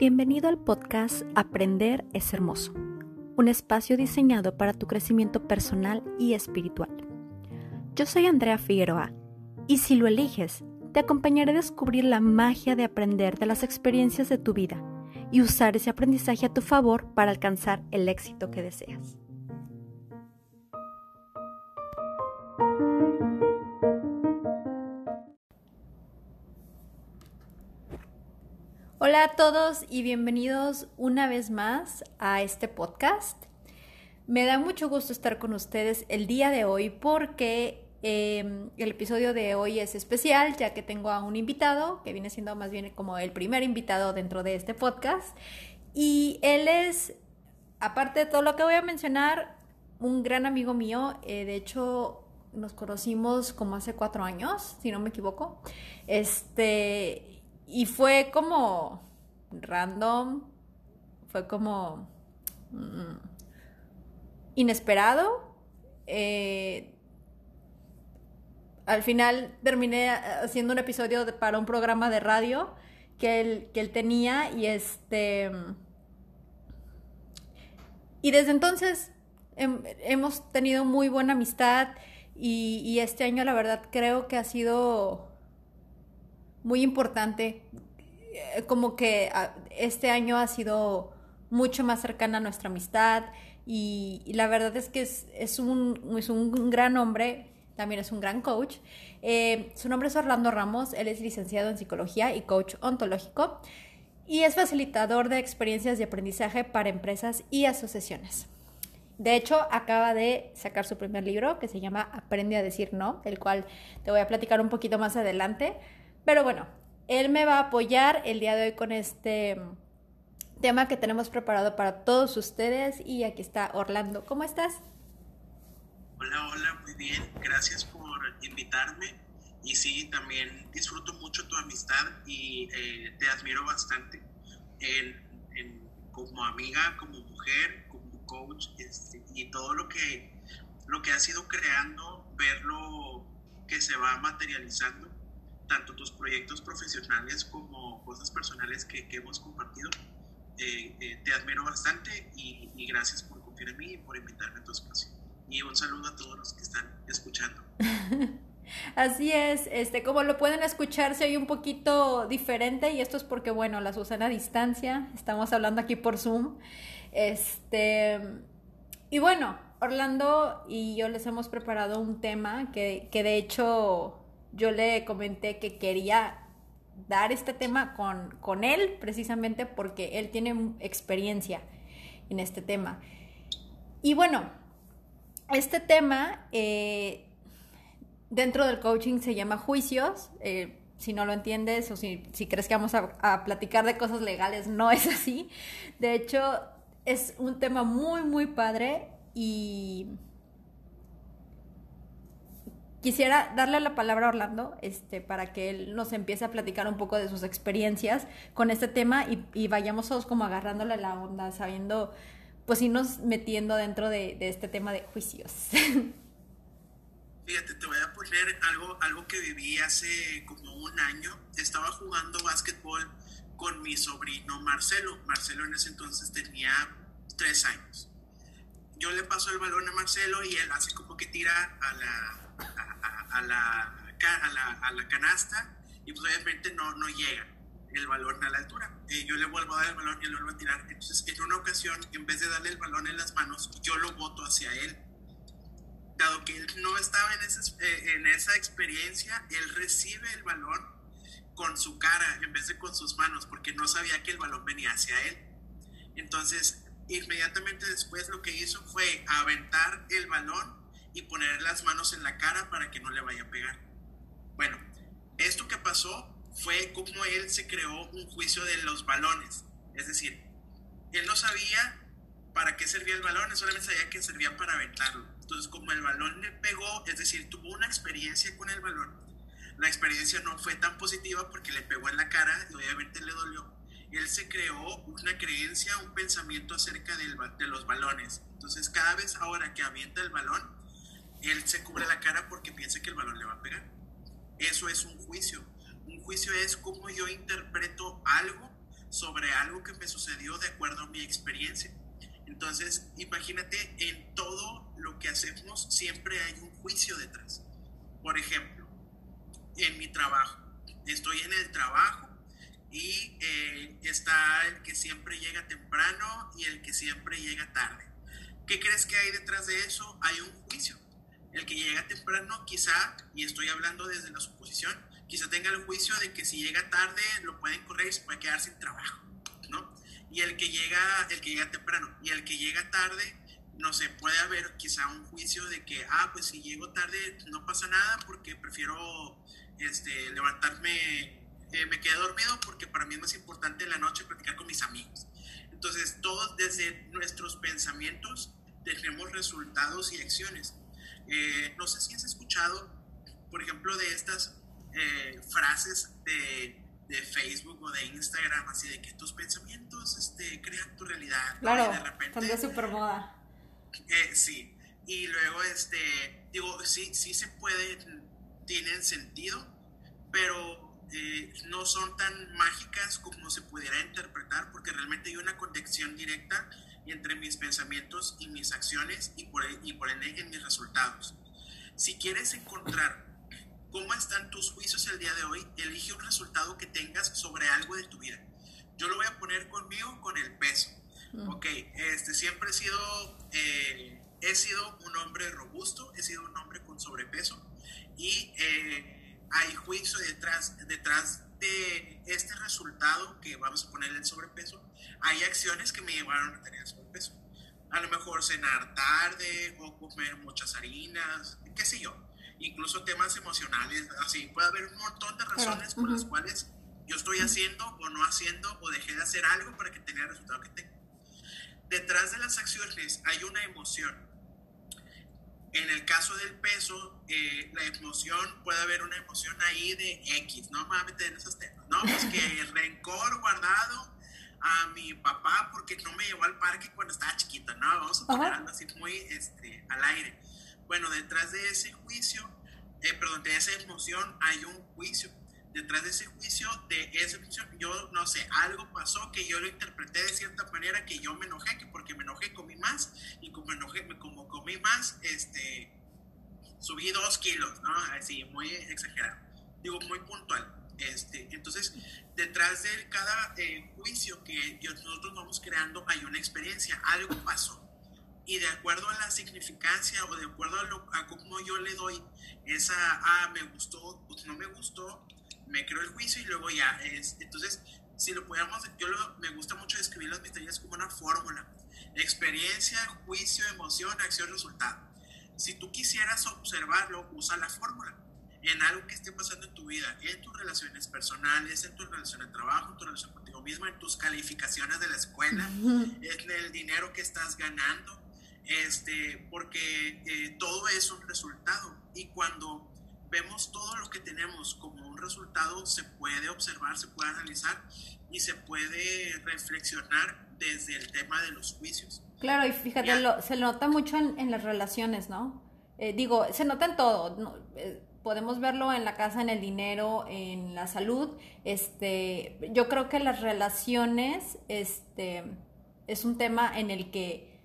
Bienvenido al podcast Aprender es Hermoso, un espacio diseñado para tu crecimiento personal y espiritual. Yo soy Andrea Figueroa y si lo eliges, te acompañaré a descubrir la magia de aprender de las experiencias de tu vida y usar ese aprendizaje a tu favor para alcanzar el éxito que deseas. Hola a todos y bienvenidos una vez más a este podcast. Me da mucho gusto estar con ustedes el día de hoy porque em, el episodio de hoy es especial ya que tengo a un invitado que viene siendo más bien como el primer invitado dentro de este podcast y él es, aparte de todo lo que voy a mencionar, un gran amigo mío. Eh, de hecho, nos conocimos como hace cuatro años, si no me equivoco. Este, y fue como random, fue como mm, inesperado. Eh, al final terminé haciendo un episodio para un programa de radio que él, que él tenía y este... Y desde entonces hemos tenido muy buena amistad y, y este año la verdad creo que ha sido muy importante. Eh, como que ah, este año ha sido mucho más cercana a nuestra amistad y, la verdad es que es, un, es un gran hombre, también es un gran coach. Eh, su nombre es Orlando Ramos, él es licenciado en psicología y coach ontológico y es facilitador de experiencias de aprendizaje para empresas y asociaciones. De hecho, acaba de sacar su primer libro que se llama Aprende a decir no, el cual te voy a platicar un poquito más adelante. Pero bueno, él me va a apoyar el día de hoy con este mm, tema que tenemos preparado para todos ustedes. Y aquí está Orlando. ¿Cómo estás? Hola, hola, muy bien. Gracias por invitarme. Y sí, también disfruto mucho tu amistad y eh, te admiro bastante como amiga, como mujer, como coach este, y todo lo que, lo que has ido creando, verlo que se va materializando tanto tus proyectos profesionales como cosas personales que, hemos compartido. Eh, eh, te admiro bastante y, gracias por confiar en mí y por invitarme a tu espacio. Y un saludo a todos los que están escuchando. Así es, este, como lo pueden escuchar, se oye un poquito diferente y esto es porque, bueno, las usan a distancia, estamos hablando aquí por Zoom. Este, y bueno, Orlando y yo les hemos preparado un tema que, que de hecho yo le comenté que quería dar este tema con, con él precisamente porque él tiene experiencia en este tema. Y bueno, este tema eh, dentro del coaching se llama juicios. Eh, si no lo entiendes o si, si crees que vamos a, a, platicar de cosas legales, no es así. De hecho, es un tema muy, muy padre y Quisiera darle la palabra a Orlando este, para que él nos empiece a platicar un poco de sus experiencias con este tema y, vayamos todos como agarrándole la onda, sabiendo, pues irnos metiendo dentro de, este tema de juicios. Fíjate, te voy a poner algo, algo que viví hace como un año. Estaba jugando básquetbol con mi sobrino Marcelo. Marcelo en ese entonces tenía tres años. Yo le paso el balón a Marcelo y él hace como que tira a la, a, la, a, la, canasta y pues obviamente no, no llega el balón a la altura. Eh, yo le vuelvo a dar el balón y lo vuelvo a tirar. Entonces, en una ocasión, en vez de darle el balón en las manos, yo lo boto hacia él. Dado que él no estaba en esa, eh, en esa experiencia, él recibe el balón con su cara en vez de con sus manos, porque no sabía que el balón venía hacia él. Entonces, inmediatamente después lo que hizo fue aventar el balón y poner las manos en la cara para que no le vaya a pegar. Bueno, esto que pasó fue como él se creó un juicio de los balones. Es decir, él no sabía para qué servía el balón, él solamente sabía que servía para aventarlo. Entonces, como el balón le pegó, es decir, tuvo una experiencia con el balón, la experiencia no fue tan positiva porque le pegó en la cara y obviamente le dolió. Él se creó una creencia, un pensamiento acerca de los balones. Entonces, cada vez ahora que avienta el balón, él se cubre la cara porque piensa que el balón le va a pegar. Eso es un juicio. Un juicio es cómo yo interpreto algo sobre algo que me sucedió de acuerdo a mi experiencia. Entonces, imagínate, en todo lo que hacemos siempre hay un juicio detrás. Por ejemplo, en mi trabajo, estoy en el trabajo y eh, está el que siempre llega temprano y el que siempre llega tarde. ¿Qué crees que hay detrás de eso? Hay un juicio. El que llega temprano quizá, y estoy hablando desde la suposición, quizá tenga el juicio de que si llega tarde lo pueden correr y se puede quedar sin trabajo, ¿no? Y el que llega, el que llega temprano y el que llega tarde, no sé, puede haber quizá un juicio de que, ah, pues si llego tarde no pasa nada porque prefiero este, levantarme eh, me quedé dormido porque para mí es más importante la noche platicar con mis amigos. Entonces, todos desde nuestros pensamientos tenemos resultados y acciones. Eh, no sé si has escuchado, por ejemplo, de estas eh, frases de, de, Facebook o de Instagram, así de que tus pensamientos este, crean tu realidad. Claro, de repente, de super moda. sí, y luego, este, digo, sí, sí se puede, tienen sentido, pero eh, no son tan mágicas como se pudiera interpretar, porque realmente hay una conexión directa entre mis pensamientos y mis acciones y por, y por ende en mis resultados. Si quieres encontrar cómo están tus juicios el día de hoy, elige un resultado que tengas sobre algo de tu vida. Yo lo voy a poner conmigo con el peso. Mm. Ok, este, siempre he sido, eh, he sido un hombre robusto, he sido un hombre con sobrepeso y eh, hay juicio detrás, detrás de este resultado que vamos a ponerle el sobrepeso. Hay acciones que me llevaron a tener sobrepeso. A lo mejor cenar tarde o comer muchas harinas, qué sé yo. Incluso temas emocionales, así. Puede haber un montón de razones por las cuales yo estoy haciendo o no haciendo o dejé de hacer algo para que tenga el resultado que tengo. Detrás de las acciones hay una emoción en el caso del peso, eh, la emoción, puede haber una emoción ahí de X, no meter en esos temas, ¿no? Pues que rencor guardado a mi papá porque no me llevó al parque cuando estaba chiquita, ¿no? Vamos a poner algo así muy este, al aire. Bueno, detrás de ese juicio, eh, perdón, de esa emoción hay un juicio detrás de ese juicio, de esa función, yo no sé, algo pasó que yo lo interpreté de cierta manera que yo me enojé, que porque me enojé comí más y como enojé, como comí más, este, subí dos kilos, ¿no? Así, muy exagerado, digo, muy puntual. Este, entonces, detrás de cada eh, juicio que nosotros vamos creando hay una experiencia, algo pasó. Y de acuerdo a la significancia o de acuerdo a, lo, a cómo yo le doy esa, ah, me gustó, pues no me gustó, me creo el juicio y luego ya es. Entonces, si lo podemos, yo me gusta mucho describir las misterias como una fórmula. Experiencia, juicio, emoción, acción, resultado. Si tú quisieras observarlo, usa la fórmula en algo que esté pasando en tu vida, en tus relaciones personales, en tu relación de trabajo, en tu relación contigo mismo, en tus calificaciones de la escuela, en el dinero que estás ganando, este, porque eh, todo es un resultado. Y cuando vemos todo lo que tenemos como un resultado, se puede observar, se puede analizar y se puede reflexionar desde el tema de los juicios. Claro, y fíjate, se nota mucho en, las relaciones, ¿no? Eh, digo, se nota en todo. Eh, podemos verlo en la casa, en el dinero, en la salud. Este, yo creo que las relaciones, este, es un tema en el que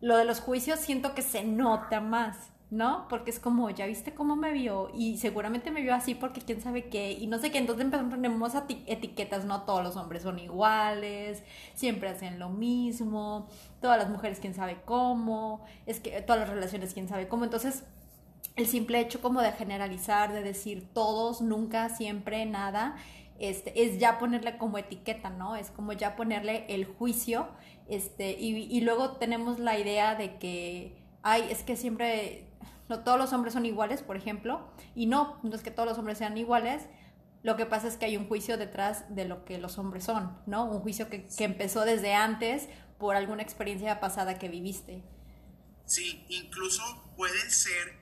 lo de los juicios siento que se nota más. ¿no? Porque es como, ya viste cómo me vio y seguramente me vio así porque quién sabe qué y no sé qué, entonces ponemos etiquetas, no todos los hombres son iguales, siempre hacen lo mismo, todas las mujeres quién sabe cómo, es que todas las relaciones quién sabe cómo, entonces el simple hecho como de generalizar, de decir todos, nunca, siempre, nada, este, es ya ponerle como etiqueta, ¿no? Es como ya ponerle el juicio, este, y, y luego tenemos la idea de que, ay, es que siempre no todos los hombres son iguales, por ejemplo, y no, no es que todos los hombres sean iguales, lo que pasa es que hay un juicio detrás de lo que los hombres son, ¿no? Un juicio que, empezó desde antes por alguna experiencia pasada que viviste. Sí, incluso puede ser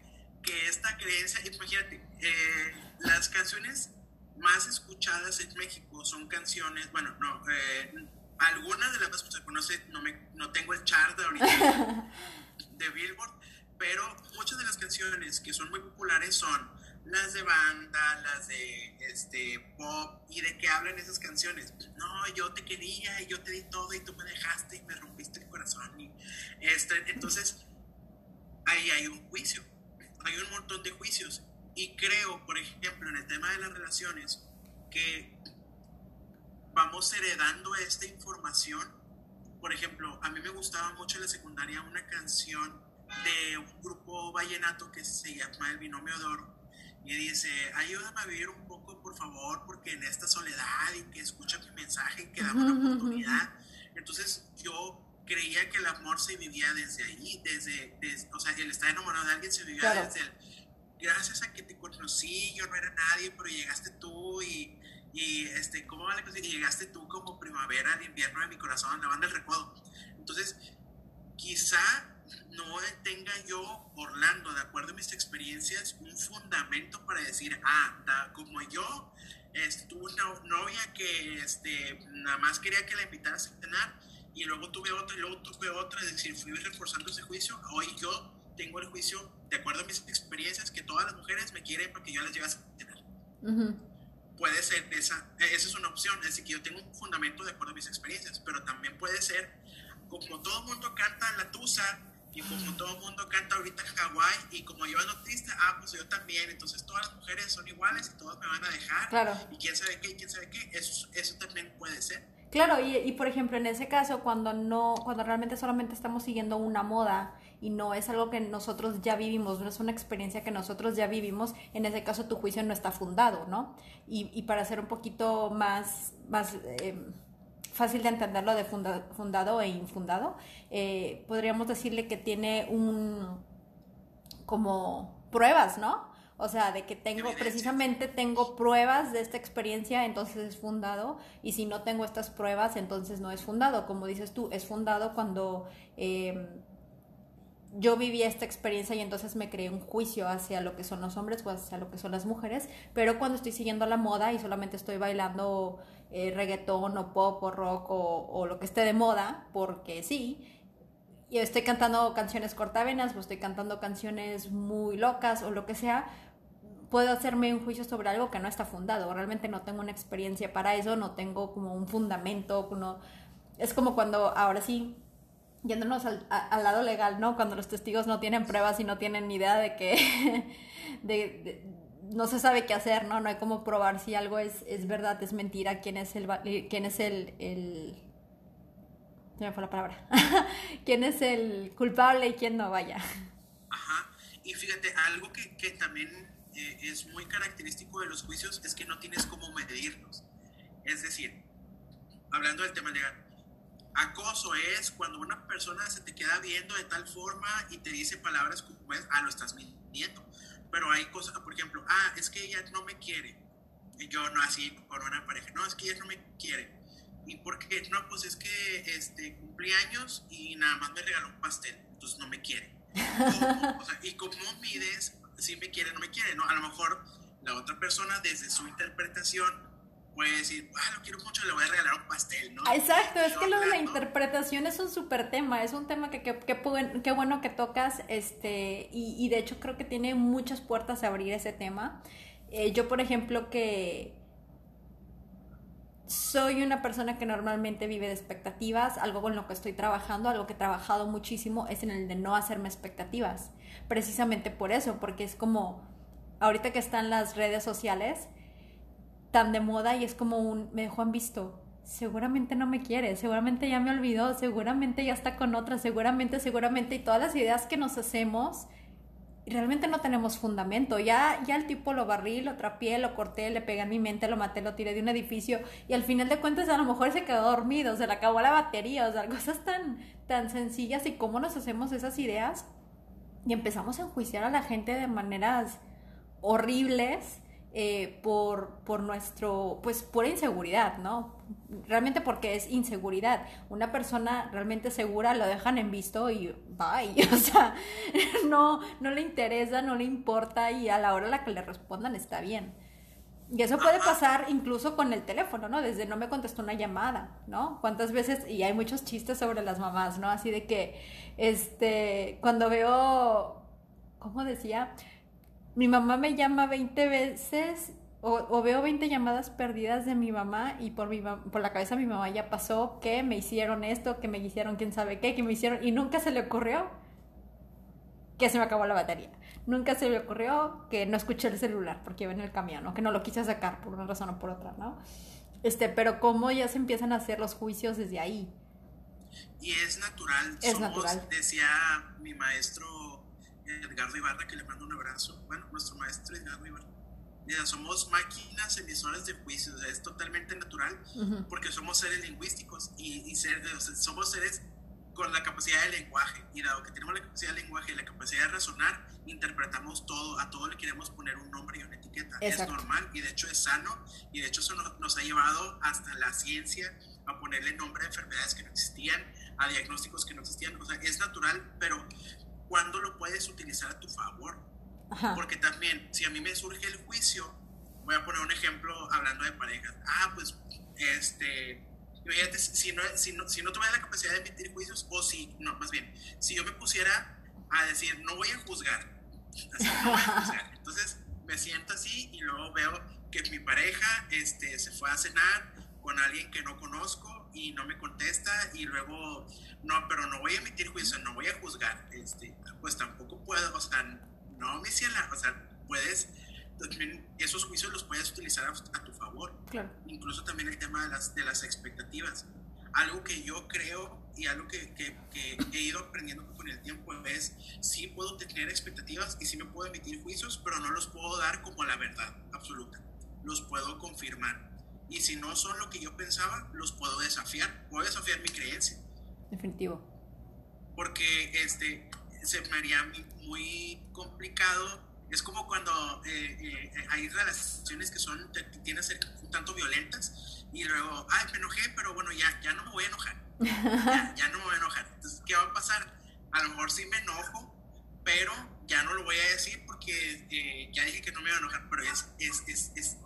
que esta creencia, imagínate, eh, las canciones más escuchadas en México son canciones, bueno, no, eh, algunas de las más se conoce, no, me, no tengo el chart ahorita de Billboard, pero muchas de las canciones que son muy populares son las de banda, las de este pop y de qué hablan esas canciones. No, yo te quería y yo te di todo y tú me dejaste y me rompiste el corazón. Y este, entonces, ahí hay un juicio, hay un montón de juicios. Y creo, por ejemplo, en el tema de las relaciones, que vamos heredando esta información. Por ejemplo, a mí me gustaba mucho en la secundaria una canción de un grupo vallenato que se llama El Binomio de Oro. Y dice, ayúdame a vivir un poco, por favor, porque en esta soledad y que escucha mi mensaje y que dame una oportunidad. Entonces yo creía que el amor se vivía desde ahí, desde, o sea, el estar enamorado de alguien se vivía desde el, gracias a que te conocí, yo no era nadie, pero llegaste tú y, y este, ¿cómo va la cosa? Y llegaste tú como primavera al invierno de mi corazón, la banda del recodo. Entonces, quizá no tenga yo, Orlando, de acuerdo a mis experiencias, un fundamento para decir, ah, como yo tuve una novia que este, nada más quería que la invitaras a cenar y luego tuve otra y luego tuve otra, es decir, fui reforzando ese juicio, hoy yo tengo el juicio, de acuerdo a mis experiencias, que todas las mujeres me quieren porque yo las llevo a cenar. Puede ser, esa, esa es una opción, es decir, que yo tengo un fundamento de acuerdo a mis experiencias, pero también puede ser, como todo mundo canta la tusa, y como todo mundo canta ahorita Hawái y como yo ando triste, ah, pues yo también. Entonces todas las mujeres son iguales y todas me van a dejar. Claro. Y quién sabe qué, y quién sabe qué. Eso, eso también puede ser. Claro, y, y, por ejemplo, en ese caso, cuando no, cuando realmente solamente estamos siguiendo una moda y no es algo que nosotros ya vivimos, no es una experiencia que nosotros ya vivimos, en ese caso tu juicio no está fundado, ¿no? Y, y para ser un poquito más, más eh, fácil de entenderlo de fundado e infundado, eh, podríamos decirle que tiene un como pruebas, ¿no? O sea, de que tengo, precisamente tengo pruebas de esta experiencia, entonces es fundado, y si no tengo estas pruebas, entonces no es fundado. Como dices tú, es fundado cuando eh, yo viví esta experiencia y entonces me creé un juicio hacia lo que son los hombres o hacia lo que son las mujeres, pero cuando estoy siguiendo la moda y solamente estoy bailando eh, reggaetón o pop o rock o, lo que esté de moda, porque sí, y estoy cantando canciones cortavenas o estoy cantando canciones muy locas o lo que sea, puedo hacerme un juicio sobre algo que no está fundado. Realmente no tengo una experiencia para eso, no tengo como un fundamento. No... Es como cuando, ahora sí, yéndonos al, lado legal, ¿no? Cuando los testigos no tienen pruebas y no tienen ni idea de que... de, no se sabe qué hacer, ¿no? No hay cómo probar si algo es, es verdad, es mentira, quién es el, quién es el, me fue la palabra. quién es el culpable y quién no, vaya. Ajá. Y fíjate, algo que, que también eh, es muy característico de los juicios es que no tienes cómo medirlos. Es decir, hablando del tema legal, acoso es cuando una persona se te queda viendo de tal forma y te dice palabras como es, ah, lo estás mintiendo pero hay cosas, por ejemplo, ah, es que ella no me quiere. Y yo no así con una pareja, no, es que ella no me quiere. ¿Y por qué? No, pues es que este, cumplí años y nada más me regaló un pastel, entonces no me quiere. ¿y cómo mides si me quiere o no me quiere? ¿no? A lo mejor la otra persona desde su interpretación puede decir, ah, lo quiero mucho, le voy a regalar un pastel, ¿no? Exacto, es que lo de la interpretación es un súper tema, es un tema que qué bueno que tocas, este, y, y, de hecho creo que tiene muchas puertas a abrir ese tema. Eh, yo, por ejemplo, que soy una persona que normalmente vive de expectativas, algo con lo que estoy trabajando, algo que he trabajado muchísimo es en el de no hacerme expectativas, precisamente por eso, porque es como, ahorita que están las redes sociales, tan de moda y es como un, me dejó en visto. Seguramente no me quiere, seguramente ya me olvidó, seguramente ya está con otra, seguramente, seguramente, y todas las ideas que nos hacemos, realmente no tenemos fundamento. Ya, ya el tipo lo barrí, lo trapié, lo corté, le pegué en mi mente, lo maté, lo tiré de un edificio, y al final de cuentas a lo mejor se quedó dormido, se le acabó la batería, o sea, cosas tan, tan sencillas y cómo nos hacemos esas ideas y empezamos a enjuiciar a la gente de maneras horribles eh, por, por nuestro, pues por inseguridad, ¿no? Realmente porque es inseguridad. Una persona realmente segura lo dejan en visto y bye, o sea, no, no le interesa, no le importa y a la hora a la que le respondan está bien. Y eso puede pasar incluso con el teléfono, ¿no? Desde no me contestó una llamada, ¿no? ¿Cuántas veces? Y hay muchos chistes sobre las mamás, ¿no? Así de que, este, cuando veo, ¿cómo decía? Mi mamá me llama 20 veces o, veo 20 llamadas perdidas de mi mamá y por, mi, por la cabeza de mi mamá ya pasó que me hicieron esto, que me hicieron quién sabe qué, que me hicieron y nunca se le ocurrió que se me acabó la batería. Nunca se le ocurrió que no escuché el celular porque iba en el camión o que no lo quise sacar por una razón o por otra, ¿no? Este, pero cómo ya se empiezan a hacer los juicios desde ahí. Y es natural. Es natural. Decía mi maestro Edgardo Ibarra, que le mando un abrazo. Bueno, nuestro maestro Edgardo Ibarra somos máquinas emisoras de juicios, es totalmente natural porque somos seres lingüísticos y, somos seres con la capacidad de lenguaje y dado que tenemos la capacidad de lenguaje y la capacidad de razonar, interpretamos todo, a todo le queremos poner un nombre y una etiqueta. Es normal y de hecho es sano y de hecho eso nos, ha llevado hasta la ciencia a ponerle nombre a enfermedades que no existían, a diagnósticos que no existían. O sea, es natural, pero ¿cuándo lo puedes utilizar a tu favor? Porque también, si a mí me surge el juicio, voy a poner un ejemplo hablando de parejas. Ah, pues, este, imagínate, si no, si no, si no tuviera la capacidad de emitir juicios, o si, no, más bien, si yo me pusiera a decir, no voy a juzgar, no voy a juzgar. Entonces, me siento así y luego veo que mi pareja este, se fue a cenar con alguien que no conozco y no me contesta y luego, no, pero no voy a emitir juicio, no voy a juzgar, este, pues tampoco puedo, o sea, no, mi ciela, o sea, puedes, esos juicios los puedes utilizar a, tu favor. Claro. Incluso también el tema de las, de las expectativas. Algo que yo creo y algo que, que, he ido aprendiendo con el tiempo es, sí puedo tener expectativas y sí me puedo emitir juicios, pero no los puedo dar como la verdad absoluta. Los puedo confirmar. Y si no son lo que yo pensaba, los puedo desafiar. Puedo desafiar mi creencia. Definitivo. Porque este, se me haría muy complicado. Es como cuando eh, eh, hay relaciones que son, tienen ser un tanto violentas y luego, ay, me enojé, pero bueno, ya, ya no me voy a enojar. Ya, no me voy a enojar. Entonces, ¿qué va a pasar? A lo mejor sí me enojo, pero ya no lo voy a decir porque eh, ya dije que no me iba a enojar, pero es, es, es, es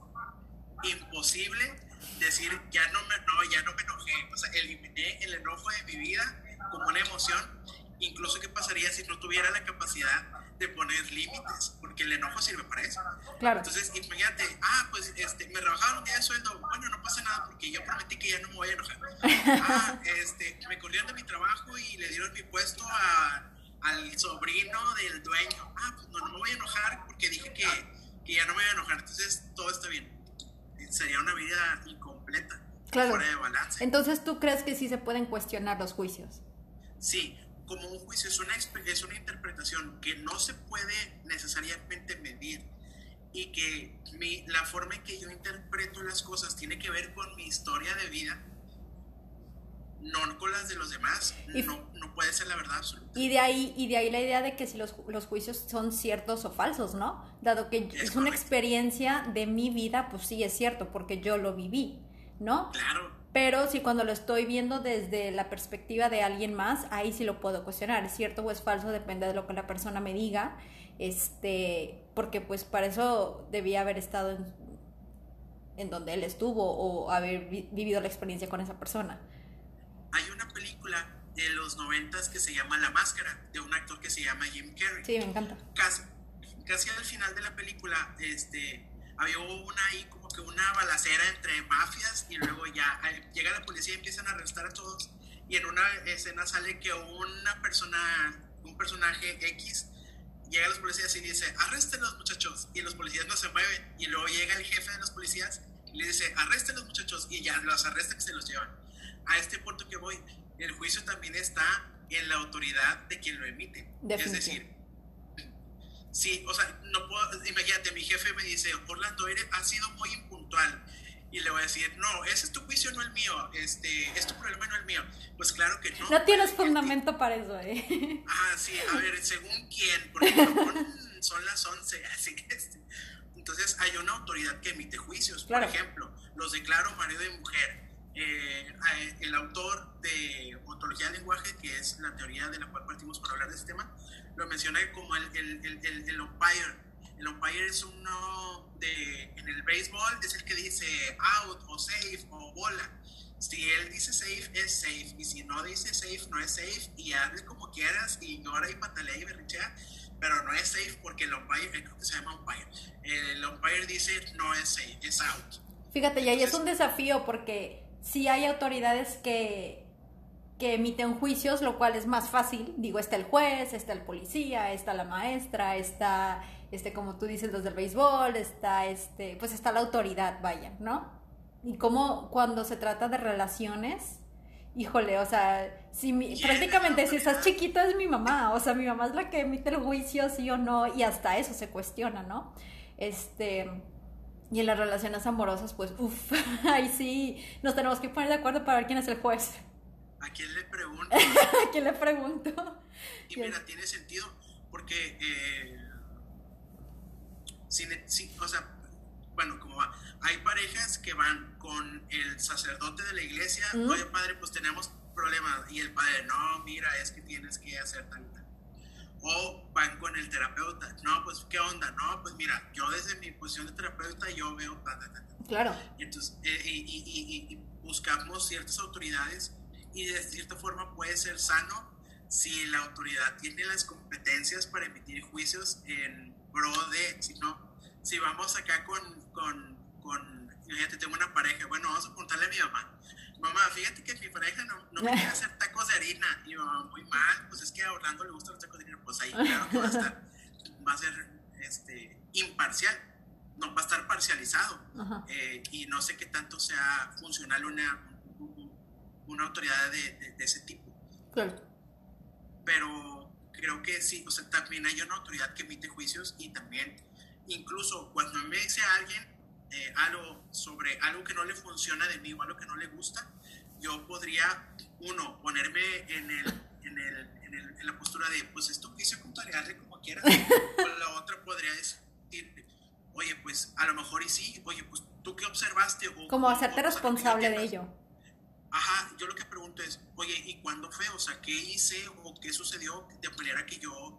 imposible decir ya no me no, ya no me enojé. O sea, eliminé el enojo de mi vida como una emoción incluso qué pasaría si no tuviera la capacidad de poner límites, porque el enojo sirve para eso. Claro. Entonces, imagínate, ah, pues este, me rebajaron un día de sueldo, bueno, no pasa nada porque yo prometí que ya no me voy a enojar. Ah, este, me corrieron de mi trabajo y le dieron mi puesto a, al sobrino del dueño. Ah, pues no, no me voy a enojar porque dije que, que ya no me voy a enojar, entonces todo está bien. Sería una vida incompleta, fuera de balance. Entonces, ¿tú crees que sí se pueden cuestionar los juicios? Sí, como un juicio, es una, es una interpretación que no se puede necesariamente medir y que mi, la forma en que yo interpreto las cosas tiene que ver con mi historia de vida, no con las de los demás, no, no, puede ser la verdad absoluta. Y de ahí, y de ahí la idea de que si los, los juicios son ciertos o falsos, ¿no? Dado que es, es una experiencia de mi vida, pues sí es cierto, porque yo lo viví, ¿no? Claro. Pero si cuando lo estoy viendo desde la perspectiva de alguien más, ahí sí lo puedo cuestionar. ¿Es cierto o es falso? Depende de lo que la persona me diga. Este, porque pues para eso debía haber estado en, en donde él estuvo o haber vivido la experiencia con esa persona. Hay una película de los noventas que se llama La Máscara, de un actor que se llama Jim Carrey. Sí, me encanta. Casi, casi al final de la película, este, había una ahí como que una balacera entre mafias y luego ya llega la policía y empiezan a arrestar a todos y en una escena sale que una persona, un personaje X llega a los policías y dice, arresten los muchachos y los policías no se mueven y luego llega el jefe de los policías y le dice, arresten los muchachos y ya los arrestan y se los llevan. A este punto que voy, el juicio también está en la autoridad de quien lo emite. Es decir, Sí, o sea, no puedo, imagínate, mi jefe me dice, Orlando, eres, has sido muy impuntual. Y le voy a decir, no, ese es tu juicio, no el mío, este, es tu problema, no el mío. Pues claro que no. No tienes fundamento para eso, ¿eh? Ah, sí, a ver, según quién, porque son las 11, así que este. Entonces hay una autoridad que emite juicios, por ejemplo, los declaro marido y mujer. Eh, eh, el autor de ontología del lenguaje, que es la teoría de la cual partimos para hablar de este tema, lo menciona como el, el, el, el, umpire. El umpire es uno de, en el béisbol, es el que dice out o safe o bola. Si él dice safe, es safe. Y si no dice safe, no es safe. Y hazle como quieras y llora y patalea y berrichea. pero no es safe porque el umpire, creo que se llama umpire, el umpire dice no es safe, es out. Fíjate, y ahí es un desafío porque si hay autoridades que, que emiten juicios, lo cual es más fácil. Digo, está el juez, está el policía, está la maestra, está, este, como tú dices, los del béisbol, está, este, pues está la autoridad, vaya, ¿no? Y como cuando se trata de relaciones, híjole, o sea, si prácticamente si estás chiquito es mi mamá, o sea, mi mamá es la que emite el juicio, sí o no, y hasta eso se cuestiona, ¿no? Este, y en las relaciones amorosas, pues, uff, ahí sí nos tenemos que poner de acuerdo para ver quién es el juez. ¿A quién le pregunto? ¿A quién le pregunto? Y mira, tiene sentido, porque, eh, o sea, bueno, como va, hay parejas que van con el sacerdote de la iglesia, oye padre, pues tenemos problemas, y el padre, no, mira, es que tienes que hacer tal. O van con el terapeuta, no, pues, ¿qué onda? No, pues mira, yo desde mi posición de terapeuta, yo veo tal, tal, tal. Claro. Y entonces, eh, y, buscamos ciertas autoridades y de cierta forma puede ser sano si la autoridad tiene las competencias para emitir juicios en pro de, si no, si vamos acá con, con con, fíjate, tengo una pareja, bueno, vamos a contarle a mi mamá. Mamá, fíjate que mi pareja no, no me quiere hacer tacos de harina. Y mamá, muy mal, pues es que a Orlando le gustan los tacos de harina. Pues ahí, claro que va a estar, va a ser este, imparcial, no va a estar parcializado. Eh, y no sé qué tanto sea funcional una, una autoridad de, de, ese tipo. Claro. Pero creo que sí, o sea, también hay una autoridad que emite juicios y también, incluso cuando me dice a alguien, eh, algo sobre algo que no le funciona de mí o algo que no le gusta, yo podría, uno, ponerme en, el, en, el, en, el, en la postura de, pues esto juicio hazle como quieras. o la otra podría decir, oye, pues a lo mejor y sí, oye, pues tú qué observaste. O, como hacerte responsable de ello. Ajá, yo lo que pregunto es, oye, ¿y cuándo fue? O sea, ¿qué hice o qué sucedió de manera que yo,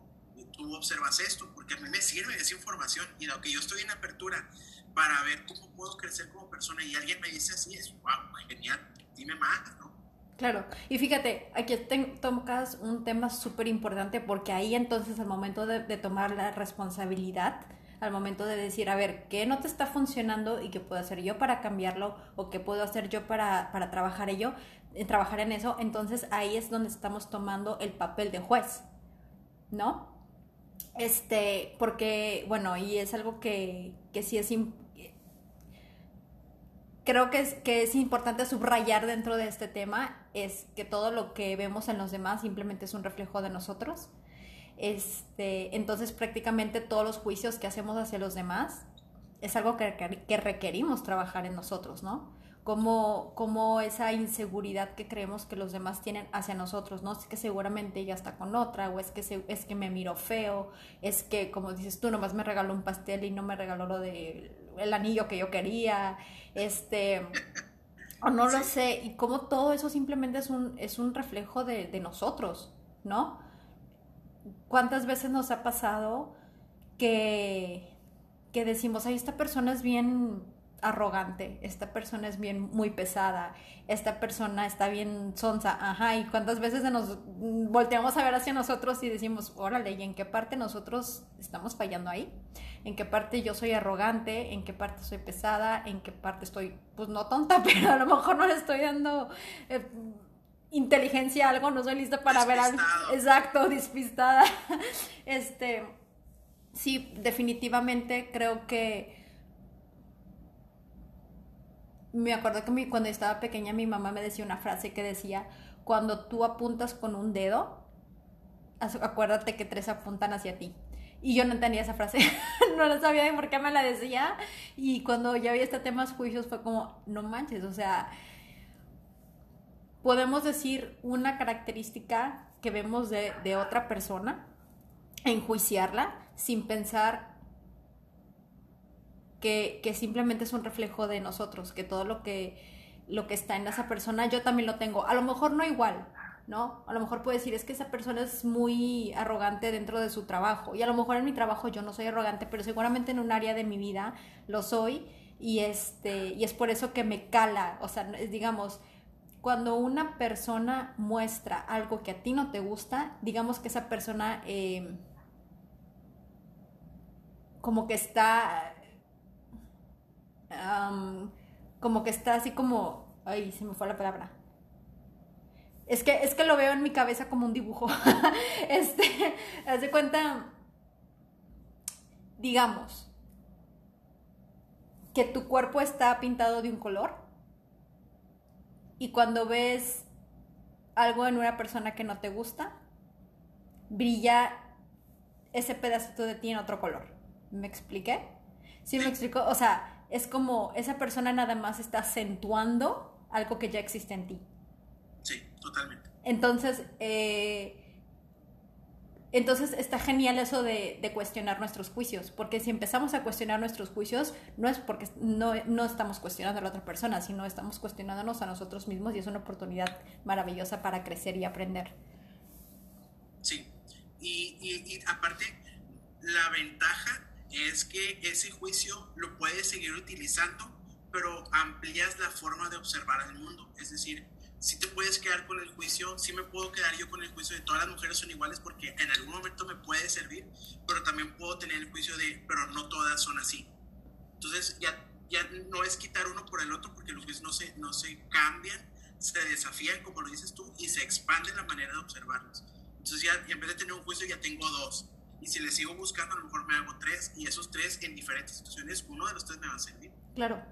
tú observas esto? Porque a mí me sirve esa información y lo que yo estoy en apertura para ver cómo puedo crecer como persona y alguien me dice así, es wow, genial, dime más, ¿no? Claro, y fíjate, aquí tocas un tema súper importante porque ahí entonces al momento de, tomar la responsabilidad, al momento de decir, a ver, ¿qué no te está funcionando y qué puedo hacer yo para cambiarlo o qué puedo hacer yo para, para trabajar, ello, trabajar en eso? Entonces ahí es donde estamos tomando el papel de juez, ¿no? Este, porque, bueno, y es algo que, que sí es creo que es, que es importante subrayar dentro de este tema es que todo lo que vemos en los demás simplemente es un reflejo de nosotros. Este, entonces prácticamente todos los juicios que hacemos hacia los demás es algo que, que requerimos trabajar en nosotros, ¿no? Como, como esa inseguridad que creemos que los demás tienen hacia nosotros, ¿no? Es que seguramente ella está con otra, o es que, es que me miro feo, es que, como dices tú, nomás me regaló un pastel y no me regaló lo de el anillo que yo quería, este, o no lo sé, y como todo eso simplemente es un, es un reflejo de, de nosotros, ¿no? ¿Cuántas veces nos ha pasado que, que decimos, ay, esta persona es bien arrogante, esta persona es bien muy pesada, esta persona está bien sonsa, ajá, y cuántas veces nos volteamos a ver hacia nosotros y decimos, órale, ¿y en qué parte nosotros estamos fallando ahí? ¿En qué parte yo soy arrogante? ¿En qué parte soy pesada? ¿En qué parte estoy, pues no tonta, pero a lo mejor no le estoy dando... Eh, inteligencia algo, no soy lista para ver algo. Exacto, despistada. Este, sí, definitivamente creo que me acuerdo que cuando estaba pequeña mi mamá me decía una frase que decía, cuando tú apuntas con un dedo, acuérdate que tres apuntan hacia ti. Y yo no entendía esa frase, no lo sabía de por qué me la decía. Y cuando ya vi este tema de juicios fue como, no manches, o sea, podemos decir una característica que vemos de, de otra persona, enjuiciarla sin pensar que, simplemente es un reflejo de nosotros, que todo lo que, lo que está en esa persona yo también lo tengo. A lo mejor no igual, ¿no? A lo mejor puede decir, es que esa persona es muy arrogante dentro de su trabajo. Y a lo mejor en mi trabajo yo no soy arrogante, pero seguramente en un área de mi vida lo soy. Y, este, y es por eso que me cala. O sea, digamos, cuando una persona muestra algo que a ti no te gusta, digamos que esa persona... Eh, como que está, como que está así como, ay, se me fue la palabra. Es que, es que lo veo en mi cabeza como un dibujo. este, haz de cuenta, digamos, que tu cuerpo está pintado de un color y cuando ves algo en una persona que no te gusta, brilla ese pedacito de ti en otro color. ¿Me expliqué? ¿Sí me explico? O sea, es como esa persona nada más está acentuando algo que ya existe en ti. Sí, totalmente. Entonces, eh, entonces está genial eso de, cuestionar nuestros juicios, porque si empezamos a cuestionar nuestros juicios, no es porque no, no, estamos cuestionando a la otra persona, sino estamos cuestionándonos a nosotros mismos y es una oportunidad maravillosa para crecer y aprender. Sí, y, y, y aparte, la ventaja es que ese juicio lo puedes seguir utilizando, pero amplías la forma de observar el mundo. Es decir, si te puedes quedar con el juicio, si me puedo quedar yo con el juicio de todas las mujeres son iguales porque en algún momento me puede servir, pero también puedo tener el juicio de, pero no todas son así. Entonces ya, ya no es quitar uno por el otro porque los juicios no se, no se cambian, se desafían, como lo dices tú, y se expande la manera de observarlos. Entonces ya en vez de tener un juicio ya tengo dos. Y si le sigo buscando, a lo mejor me hago tres, y esos tres en diferentes situaciones, uno de los tres me va a servir. Claro.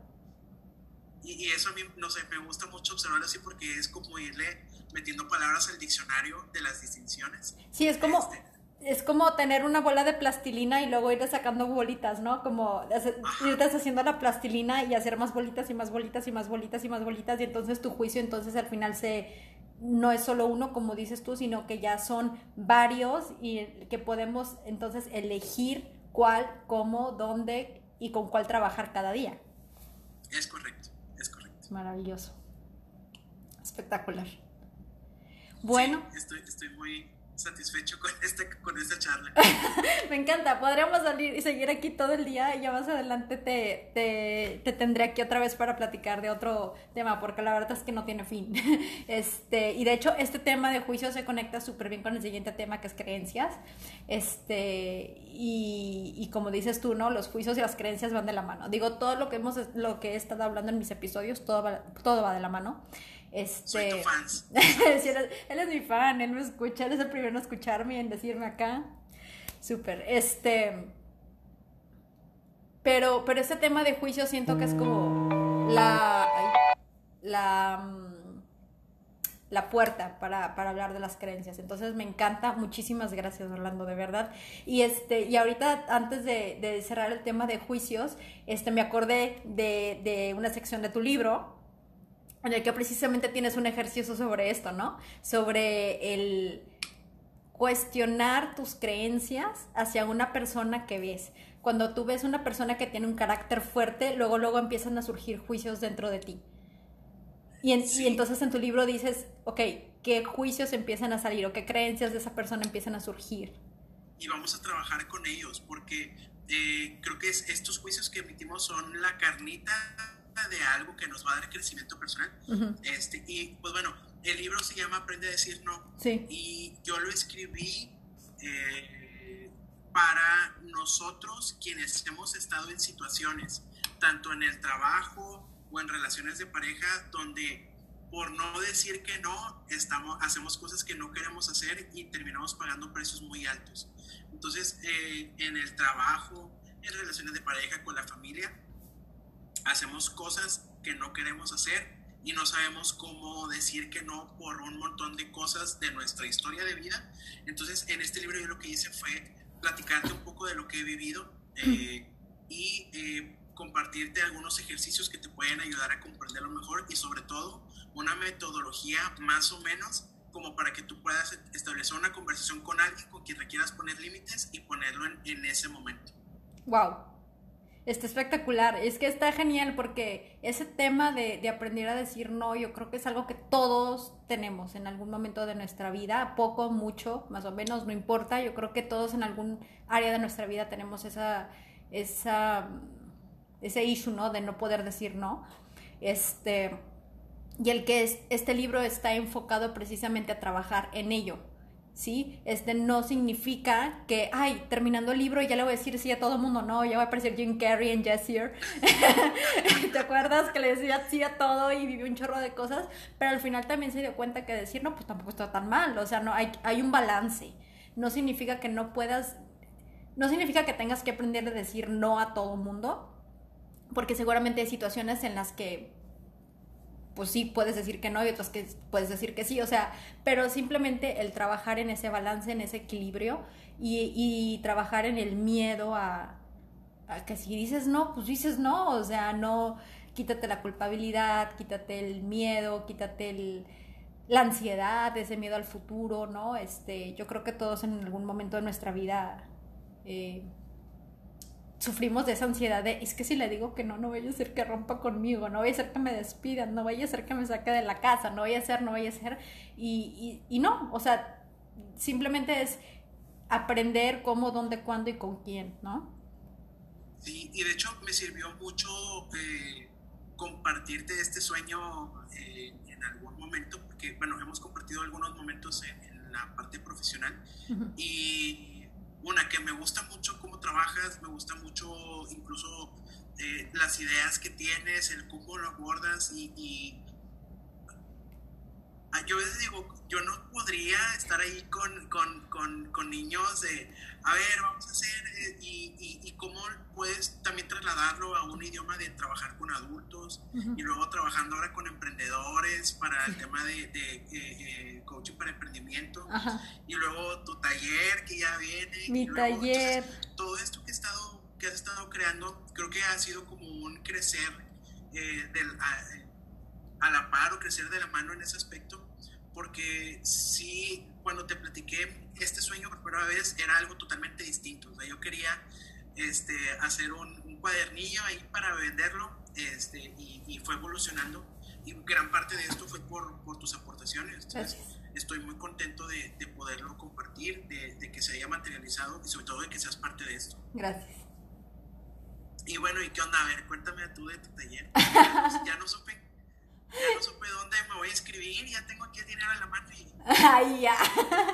Y, eso a mí, no sé, me gusta mucho observarlo así porque es como irle metiendo palabras al diccionario de las distinciones. Sí, es como... Este, es como tener una bola de plastilina y luego irte sacando bolitas, ¿no? Como irte haciendo la plastilina y hacer más bolitas y más bolitas y más bolitas y más bolitas y entonces tu juicio entonces al final se no es solo uno como dices tú, sino que ya son varios y que podemos entonces elegir cuál, cómo, dónde y con cuál trabajar cada día. Es correcto maravilloso. Espectacular. Bueno. estoy, estoy muy satisfecho con, este, con esta charla. Me encanta, podríamos salir y seguir aquí todo el día y ya más adelante te, te, te, tendré aquí otra vez para platicar de otro tema, porque la verdad es que no tiene fin. Este, y de hecho, este tema de juicio se conecta súper bien con el siguiente tema que es creencias. Este, y, y, como dices tú, ¿no? Los juicios y las creencias van de la mano. Digo, todo lo que hemos, lo que he estado hablando en mis episodios, todo va, todo va de la mano. Este, Soy tu fan. él, es, mi fan, él me escucha, él es el primero en escucharme y en decirme acá. Súper. Este. Pero, pero este tema de juicio siento que es como la. La. Mm, la puerta para, para, hablar de las creencias. Entonces me encanta. Muchísimas gracias, Orlando, de verdad. Y este, y ahorita, antes de, de cerrar el tema de juicios, este, me acordé de, de una sección de tu libro en el que precisamente tienes un ejercicio sobre esto, ¿no? Sobre el cuestionar tus creencias hacia una persona que ves. Cuando tú ves una persona que tiene un carácter fuerte, luego luego empiezan a surgir juicios dentro de ti. Y, y, entonces en tu libro dices, ok, ¿qué juicios empiezan a salir o qué creencias de esa persona empiezan a surgir? Y vamos a trabajar con ellos, porque eh, creo que estos juicios que emitimos son la carnita de algo que nos va a dar crecimiento personal. este, y pues bueno, el libro se llama Aprende a decir no. Y yo lo escribí eh, para nosotros quienes hemos estado en situaciones, tanto en el trabajo o en relaciones de pareja, donde por no decir que no, estamos, hacemos cosas que no queremos hacer y terminamos pagando precios muy altos. Entonces, eh, en el trabajo, en relaciones de pareja, con la familia, hacemos cosas que no queremos hacer y no sabemos cómo decir que no por un montón de cosas de nuestra historia de vida. Entonces, en este libro yo lo que hice fue platicarte un poco de lo que he vivido eh, y eh, compartirte algunos ejercicios que te pueden ayudar a comprenderlo mejor y sobre todo una metodología más o menos como para que tú puedas establecer una conversación con alguien con quien requieras poner límites y ponerlo en, en ese momento. Wow, Está espectacular. Es que está genial porque ese tema de, de, aprender a decir no, yo creo que es algo que todos tenemos en algún momento de nuestra vida, poco, mucho, más o menos, no importa. Yo creo que todos en algún área de nuestra vida tenemos esa, esa, ese issue, ¿no? De no poder decir no. Este, y el que es, este libro está enfocado precisamente a trabajar en ello, ¿sí? Este no significa que, ay, terminando el libro ya le voy a decir sí a todo el mundo, no, ya va a aparecer Jim Carrey en Jessier. ¿Te acuerdas que le decía sí a todo y vivió un chorro de cosas? Pero al final también se dio cuenta que decir no, pues tampoco está tan mal, o sea, no, hay, hay un balance. No significa que no puedas, no significa que tengas que aprender a decir no a todo el mundo, porque seguramente hay situaciones en las que pues sí puedes decir que no y otras que puedes decir que sí, o sea, pero simplemente el trabajar en ese balance, en ese equilibrio y, trabajar en el miedo a, que si dices no, pues dices no, o sea, no, quítate la culpabilidad, quítate el miedo, quítate el, la ansiedad, ese miedo al futuro, ¿no? Este, yo creo que todos en algún momento de nuestra vida eh, sufrimos de esa ansiedad de, es que si le digo que no, no vaya a ser que rompa conmigo, no vaya a ser que me despidan, no vaya a ser que me saque de la casa, no vaya a ser, no vaya a ser, y, y, no, o sea, simplemente es aprender cómo, dónde, cuándo y con quién, ¿no? Sí, y de hecho me sirvió mucho eh, compartirte este sueño eh, en algún momento, porque, bueno, hemos compartido algunos momentos en, la parte profesional, y una, que me gusta mucho cómo trabajas, me gusta mucho incluso eh, las ideas que tienes, el cómo lo abordas y, ah, yo a veces digo, yo no podría estar ahí con, con, con, con niños de, a ver, vamos a hacer, eh, y, y, cómo puedes también trasladarlo a un idioma de trabajar con adultos y luego trabajando ahora con emprendedores para el tema de, de eh, coaching para emprendimiento y luego tu taller que ya viene. Mi taller. todo esto que, he estado, que has estado creando creo que ha sido como un crecer eh, del, a, a la par o crecer de la mano en ese aspecto porque sí, cuando te platiqué este sueño por primera vez era algo totalmente distinto. O sea, yo quería este, hacer un, cuadernillo ahí para venderlo este, y, fue evolucionando. Y gran parte de esto fue por, por tus aportaciones. estoy muy contento de, de poderlo compartir, de, de, que se haya materializado y sobre todo de que seas parte de esto. Gracias. Y bueno, ¿y qué onda? A ver, cuéntame tú de tu taller. ya no supe ya no supe dónde me voy a inscribir, ya tengo aquí el dinero en la mano y... Ay, ya.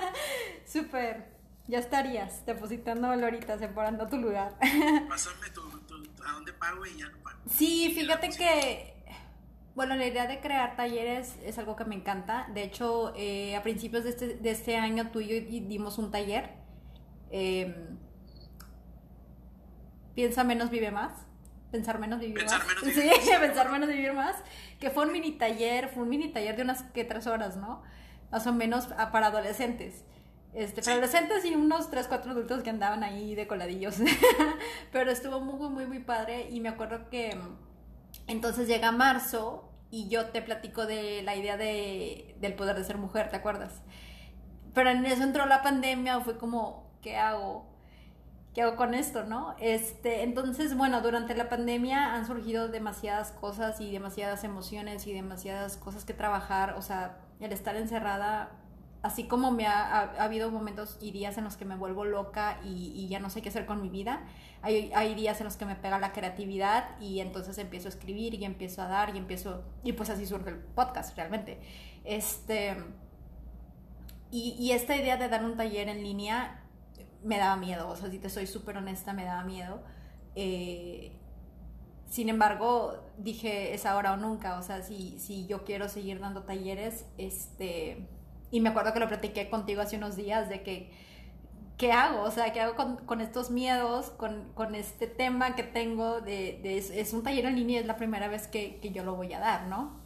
Súper. Ya estarías depositando ahorita, separando tu lugar. Pásame tu, a dónde pago y ya no pago. Sí, fíjate que... Bueno, la idea de crear talleres es algo que me encanta. De hecho, eh, a principios de este, de este año tú y yo dimos un taller. Em, piensa menos, vive más pensar menos, vivir pensar más. Menos, vivir sí, pensar menos, vivir más. Que fue un mini taller, fue un mini taller de unas que tres horas, ¿no? Más o menos para adolescentes. Este, para adolescentes y unos tres, cuatro adultos que andaban ahí de coladillos. Pero estuvo muy, muy, muy padre. Y me acuerdo que mm, entonces llega marzo y yo te platico de la idea de, del poder de ser mujer, ¿te acuerdas? Pero en eso entró la pandemia, fue como, ¿qué hago? ¿Qué hago con esto, no? Este, entonces, bueno, durante la pandemia han surgido demasiadas cosas y demasiadas emociones y demasiadas cosas que trabajar, o sea, el estar encerrada, así como me ha, habido momentos y días en los que me vuelvo loca y, ya no sé qué hacer con mi vida, hay, hay, días en los que me pega la creatividad y entonces empiezo a escribir y empiezo a dar y empiezo, y pues así surge el podcast realmente. Este, y, y esta idea de dar un taller en línea me daba miedo, o sea, si te soy súper honesta, me daba miedo. Eh, sin embargo, dije, es ahora o nunca, o sea, si, si yo quiero seguir dando talleres, este, y me acuerdo que lo platiqué contigo hace unos días de que, ¿qué hago? O sea, ¿qué hago con, con estos miedos, con, con, este tema que tengo de, de es, un taller en línea, es la primera vez que, que yo lo voy a dar, ¿no?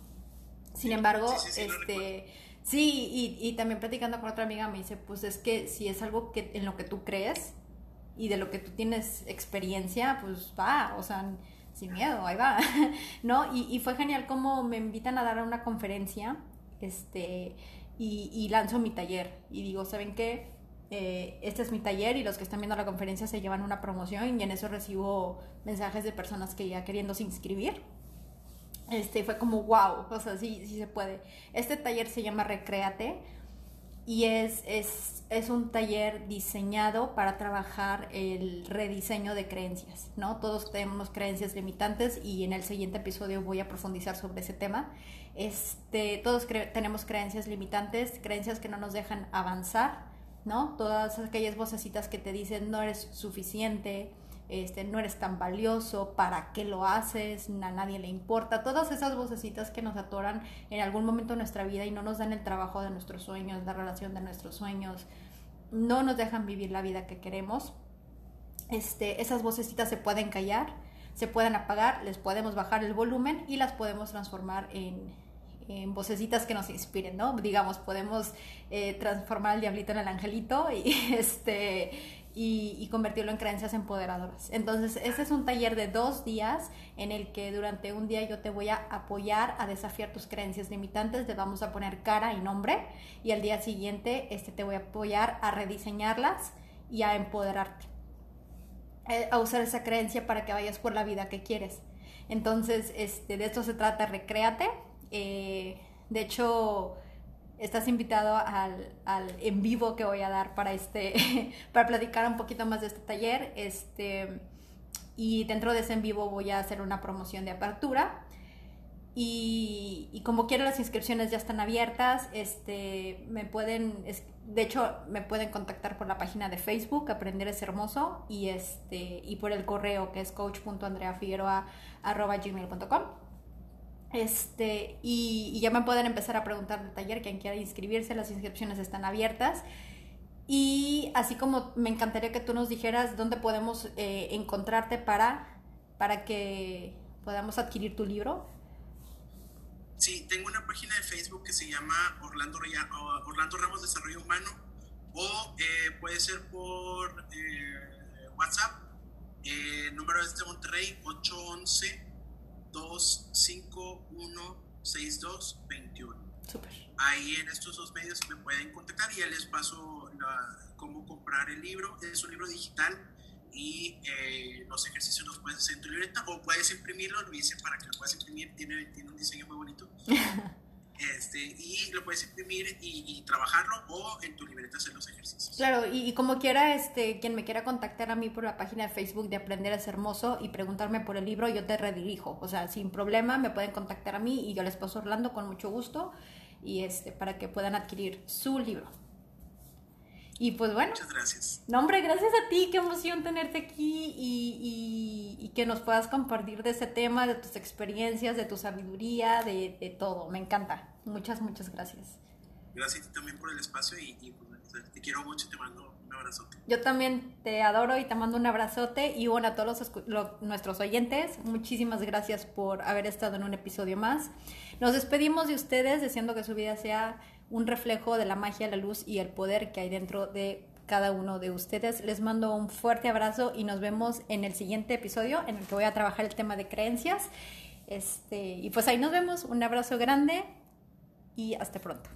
Sin embargo, este Sí, y, y, también platicando con otra amiga me dice, pues es que si es algo que en lo que tú crees y de lo que tú tienes experiencia, pues va, o sea, sin miedo, ahí va, ¿no? Y, y fue genial como me invitan a dar una conferencia, este, y, y lanzo mi taller y digo, ¿saben qué? Eh, este es mi taller y los que están viendo la conferencia se llevan una promoción y en eso recibo mensajes de personas que ya queriéndose inscribir este, fue como, wow, o sea, sí, sí se puede. Este taller se llama Recréate y es, es, es, un taller diseñado para trabajar el rediseño de creencias, ¿no? Todos tenemos creencias limitantes y en el siguiente episodio voy a profundizar sobre ese tema. Este, todos tenemos creencias limitantes, creencias que no nos dejan avanzar, ¿no? Todas aquellas vocecitas que te dicen no eres suficiente, este, no eres tan valioso, ¿para qué lo haces? A nadie le importa. Todas esas vocecitas que nos atoran en algún momento de nuestra vida y no nos dan el trabajo de nuestros sueños, la relación de nuestros sueños, no nos dejan vivir la vida que queremos. Este, esas vocecitas se pueden callar, se pueden apagar, les podemos bajar el volumen y las podemos transformar en, en vocecitas que nos inspiren, ¿no? Digamos, podemos eh, transformar al diablito en el angelito y este y, convertirlo en creencias empoderadoras. Entonces, este es un taller de dos días en el que durante un día yo te voy a apoyar a desafiar tus creencias limitantes, te vamos a poner cara y nombre, y al día siguiente este, te voy a apoyar a rediseñarlas y a empoderarte, eh, a usar esa creencia para que vayas por la vida que quieres. Entonces, este, de esto se trata, recréate. Eh, de hecho, estás invitado al, en vivo que voy a dar para este, para platicar un poquito más de este taller. Este, y dentro de ese en vivo voy a hacer una promoción de apertura. Y, como quiero las inscripciones ya están abiertas, este, me pueden, de hecho me pueden contactar por la página de Facebook, Aprender es Hermoso, y, este, y por el correo que es coach.andreafigueroa.gmail.com. Este, y, ya me pueden empezar a preguntar del taller, quien quiera inscribirse, las inscripciones están abiertas. Y así como me encantaría que tú nos dijeras dónde podemos eh, encontrarte para, para que podamos adquirir tu libro. Sí, tengo una página de Facebook que se llama Orlando, Orlando Ramos Desarrollo Humano o eh, puede ser por eh, WhatsApp. número es de Monterrey 811 2516221. Super. Ahí en estos dos medios me pueden contactar y ya les paso cómo comprar el libro. Es un libro digital y eh, los ejercicios los puedes hacer en tu libreta o puedes imprimirlo, lo hice para que lo puedas imprimir, tiene, tiene un diseño muy bonito. Este, y lo puedes imprimir y, trabajarlo o en tu libreta hacer los ejercicios. Claro, y, como quiera, este, quien me quiera contactar a mí por la página de Facebook de Aprender es Hermoso y preguntarme por el libro, yo te redirijo. O sea, sin problema me pueden contactar a mí y yo les paso Orlando con mucho gusto y este, para que puedan adquirir su libro. Y pues bueno. Muchas gracias. No, hombre, gracias a ti, qué emoción tenerte aquí y, que nos puedas compartir de ese tema, de tus experiencias, de tu sabiduría, de, todo. Me encanta. Muchas, muchas gracias. Gracias también por el espacio y, te quiero mucho, te mando un abrazote. Yo también te adoro y te mando un abrazote y bueno, a todos nuestros oyentes, muchísimas gracias por haber estado en un episodio más. Nos despedimos de ustedes deseando que su vida sea un reflejo de la magia, la luz y el poder que hay dentro de cada uno de ustedes. Les mando un fuerte abrazo y nos vemos en el siguiente episodio en el que voy a trabajar el tema de creencias. Este, y pues ahí nos vemos. Un abrazo grande y hasta pronto.